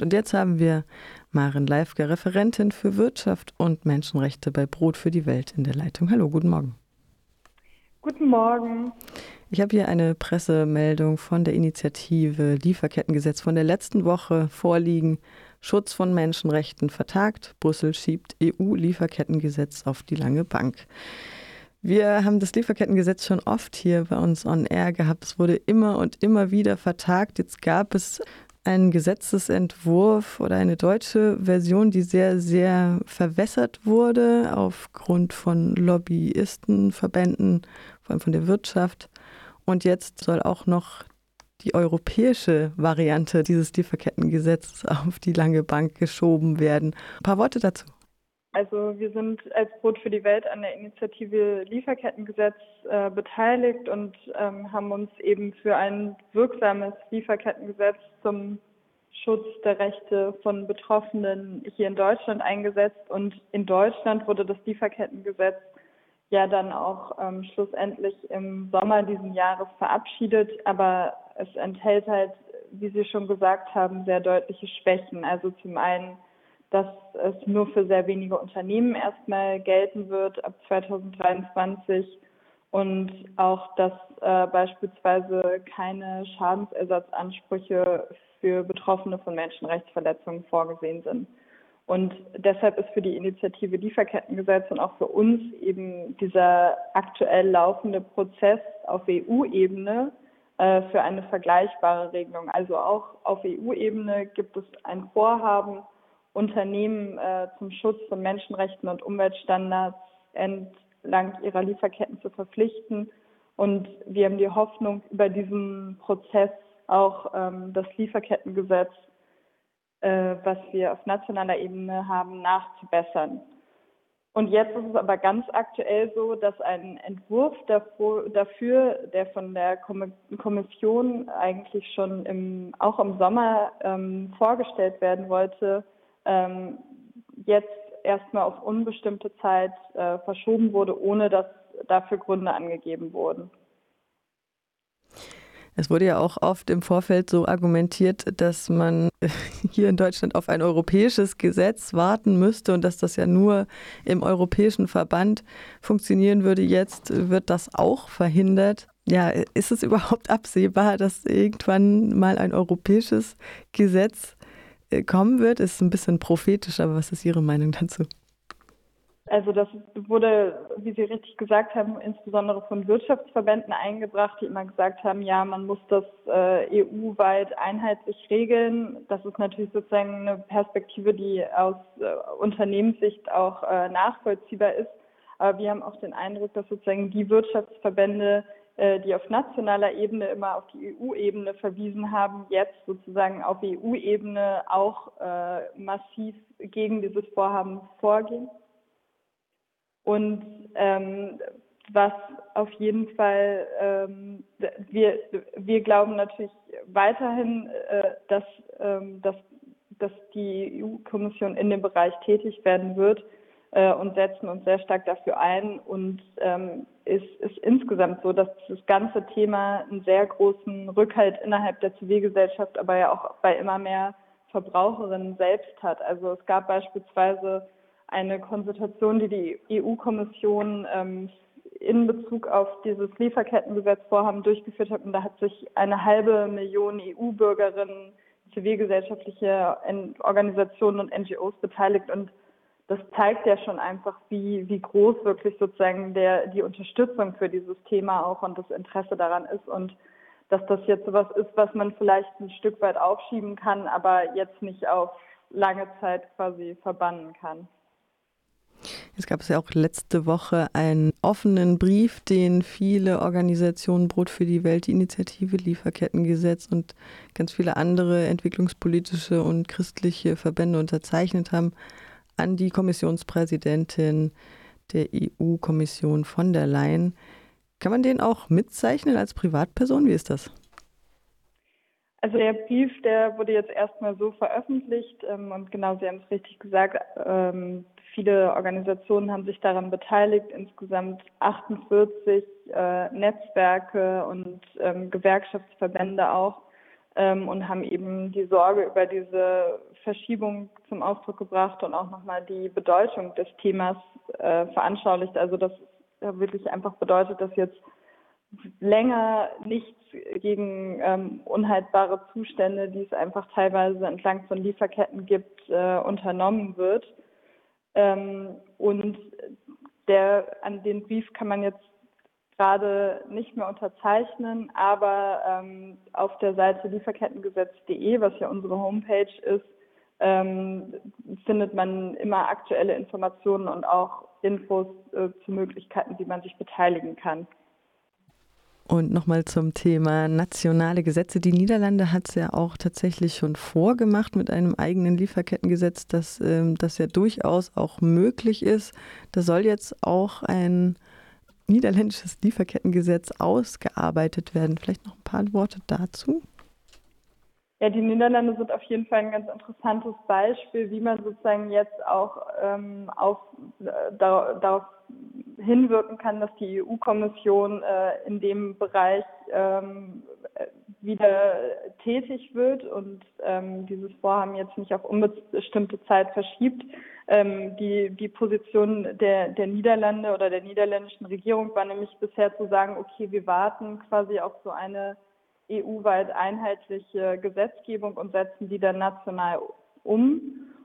Und jetzt haben wir Maren Leifke, Referentin für Wirtschaft und Menschenrechte bei Brot für die Welt in der Leitung. Hallo, guten Morgen. Guten Morgen. Ich habe hier eine Pressemeldung von der Initiative Lieferkettengesetz von der letzten Woche vorliegen. Schutz von Menschenrechten vertagt. Brüssel schiebt EU-Lieferkettengesetz auf die lange Bank. Wir haben das Lieferkettengesetz schon oft hier bei uns on air gehabt. Es wurde immer und immer wieder vertagt. Jetzt gab es einen Gesetzesentwurf oder eine deutsche Version, die sehr, sehr verwässert wurde aufgrund von Lobbyistenverbänden, vor allem von der Wirtschaft. Und jetzt soll auch noch die europäische Variante dieses Lieferkettengesetzes auf die lange Bank geschoben werden. Ein paar Worte dazu. Also wir sind als Brot für die Welt an der Initiative Lieferkettengesetz äh, beteiligt und ähm, haben uns eben für ein wirksames Lieferkettengesetz zum Schutz der Rechte von Betroffenen hier in Deutschland eingesetzt. Und in Deutschland wurde das Lieferkettengesetz ja dann auch ähm, schlussendlich im Sommer diesen Jahres verabschiedet. Aber es enthält halt, wie Sie schon gesagt haben, sehr deutliche Schwächen. Also zum einen dass es nur für sehr wenige Unternehmen erstmal gelten wird ab 2023 und auch, dass äh, beispielsweise keine Schadensersatzansprüche für Betroffene von Menschenrechtsverletzungen vorgesehen sind. Und deshalb ist für die Initiative Lieferkettengesetz und auch für uns eben dieser aktuell laufende Prozess auf EU-Ebene äh, für eine vergleichbare Regelung. Also auch auf EU-Ebene gibt es ein Vorhaben, Unternehmen äh, zum Schutz von Menschenrechten und Umweltstandards entlang ihrer Lieferketten zu verpflichten. Und wir haben die Hoffnung, über diesen Prozess auch ähm, das Lieferkettengesetz, äh, was wir auf nationaler Ebene haben, nachzubessern. Und jetzt ist es aber ganz aktuell so, dass ein Entwurf dafür, der von der Kommission eigentlich schon im, auch im Sommer ähm, vorgestellt werden wollte, ähm, jetzt erstmal auf unbestimmte Zeit äh, verschoben wurde, ohne dass dafür Gründe angegeben wurden. Es wurde ja auch oft im Vorfeld so argumentiert, dass man hier in Deutschland auf ein europäisches Gesetz warten müsste und dass das ja nur im europäischen Verband funktionieren würde. Jetzt wird das auch verhindert. Ja, ist es überhaupt absehbar, dass irgendwann mal ein europäisches Gesetz kommen wird, ist ein bisschen prophetisch, aber was ist Ihre Meinung dazu? Also das wurde, wie Sie richtig gesagt haben, insbesondere von Wirtschaftsverbänden eingebracht, die immer gesagt haben, ja, man muss das äh, EU-weit einheitlich regeln. Das ist natürlich sozusagen eine Perspektive, die aus äh, Unternehmenssicht auch äh, nachvollziehbar ist. Aber wir haben auch den Eindruck, dass sozusagen die Wirtschaftsverbände äh, die auf nationaler Ebene immer auf die EU-Ebene verwiesen haben, jetzt sozusagen auf EU-Ebene auch äh, massiv gegen dieses Vorhaben vorgehen. Und ähm, was auf jeden Fall, ähm, wir, wir glauben natürlich weiterhin, äh, dass, ähm, dass, dass die EU-Kommission in dem Bereich tätig werden wird äh, und setzen uns sehr stark dafür ein. Und ähm, ist, ist insgesamt so, dass das ganze Thema einen sehr großen Rückhalt innerhalb der Zivilgesellschaft, aber ja auch bei immer mehr Verbraucherinnen selbst hat. Also es gab beispielsweise eine Konsultation, die die EU-Kommission ähm, in Bezug auf dieses Lieferkettengesetzvorhaben durchgeführt hat. Und da hat sich eine halbe Million EU-Bürgerinnen, zivilgesellschaftliche Organisationen und NGOs beteiligt. Und das zeigt ja schon einfach, wie, wie groß wirklich sozusagen der, die Unterstützung für dieses Thema auch und das Interesse daran ist und dass das jetzt sowas ist, was man vielleicht ein Stück weit aufschieben kann, aber jetzt nicht auf lange Zeit quasi verbannen kann. Es gab ja auch letzte Woche einen offenen Brief, den viele Organisationen Brot für die Welt, die Initiative Lieferkettengesetz und ganz viele andere entwicklungspolitische und christliche Verbände unterzeichnet haben, an die Kommissionspräsidentin der EU-Kommission von der Leyen. Kann man den auch mitzeichnen als Privatperson? Wie ist das? Also der Brief, der wurde jetzt erstmal so veröffentlicht ähm, und genau, Sie haben es richtig gesagt, ähm, viele Organisationen haben sich daran beteiligt, insgesamt 48 äh, Netzwerke und ähm, Gewerkschaftsverbände auch ähm, und haben eben die Sorge über diese Verschiebung zum Ausdruck gebracht und auch nochmal die Bedeutung des Themas äh, veranschaulicht. Also das wirklich einfach bedeutet, dass jetzt länger nichts gegen ähm, unhaltbare Zustände, die es einfach teilweise entlang von Lieferketten gibt, äh, unternommen wird. Ähm, und der, an den Brief kann man jetzt gerade nicht mehr unterzeichnen, aber ähm, auf der Seite lieferkettengesetz.de, was ja unsere Homepage ist, ähm, findet man immer aktuelle Informationen und auch Infos äh, zu Möglichkeiten, wie man sich beteiligen kann. Und nochmal zum Thema nationale Gesetze. Die Niederlande hat es ja auch tatsächlich schon vorgemacht mit einem eigenen Lieferkettengesetz, dass ähm, das ja durchaus auch möglich ist. Da soll jetzt auch ein niederländisches Lieferkettengesetz ausgearbeitet werden. Vielleicht noch ein paar Worte dazu. Ja, die Niederlande sind auf jeden Fall ein ganz interessantes Beispiel, wie man sozusagen jetzt auch ähm, auf, äh, darauf hinwirken kann, dass die EU-Kommission äh, in dem Bereich ähm, wieder tätig wird und ähm, dieses Vorhaben jetzt nicht auf unbestimmte Zeit verschiebt. Ähm, die, die Position der, der Niederlande oder der niederländischen Regierung war nämlich bisher zu sagen, okay, wir warten quasi auf so eine EU-weit einheitliche Gesetzgebung und setzen die dann national um.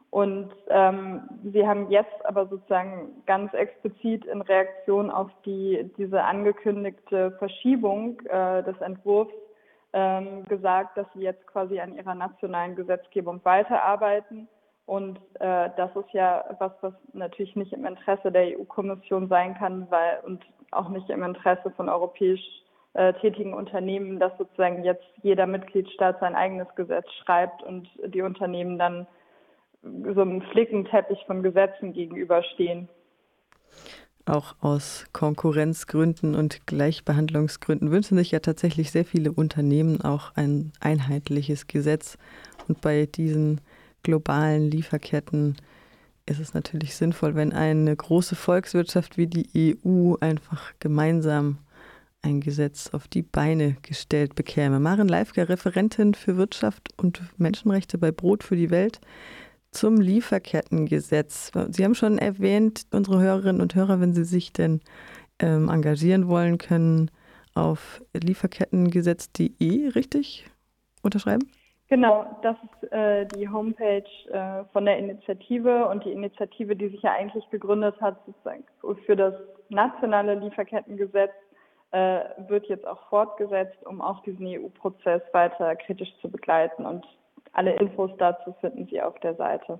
Und ähm, wir haben jetzt aber sozusagen ganz explizit in Reaktion auf die, diese angekündigte Verschiebung äh, des Entwurfs ähm, gesagt, dass sie jetzt quasi an ihrer nationalen Gesetzgebung weiterarbeiten. Und äh, das ist ja was, was natürlich nicht im Interesse der EU-Kommission sein kann, weil und auch nicht im Interesse von europäisch äh, tätigen Unternehmen, dass sozusagen jetzt jeder Mitgliedstaat sein eigenes Gesetz schreibt und die Unternehmen dann so einem Flickenteppich von Gesetzen gegenüberstehen. Auch aus Konkurrenzgründen und Gleichbehandlungsgründen wünschen sich ja tatsächlich sehr viele Unternehmen auch ein einheitliches Gesetz. Und bei diesen globalen Lieferketten ist es natürlich sinnvoll, wenn eine große Volkswirtschaft wie die EU einfach gemeinsam ein Gesetz auf die Beine gestellt bekäme. Maren Leifger, Referentin für Wirtschaft und Menschenrechte bei Brot für die Welt zum Lieferkettengesetz. Sie haben schon erwähnt, unsere Hörerinnen und Hörer, wenn sie sich denn ähm, engagieren wollen, können auf lieferkettengesetz.de richtig unterschreiben? Genau, das ist äh, die Homepage äh, von der Initiative und die Initiative, die sich ja eigentlich gegründet hat sozusagen für das nationale Lieferkettengesetz, äh, wird jetzt auch fortgesetzt, um auch diesen EU-Prozess weiter kritisch zu begleiten und alle Infos dazu finden Sie auf der Seite.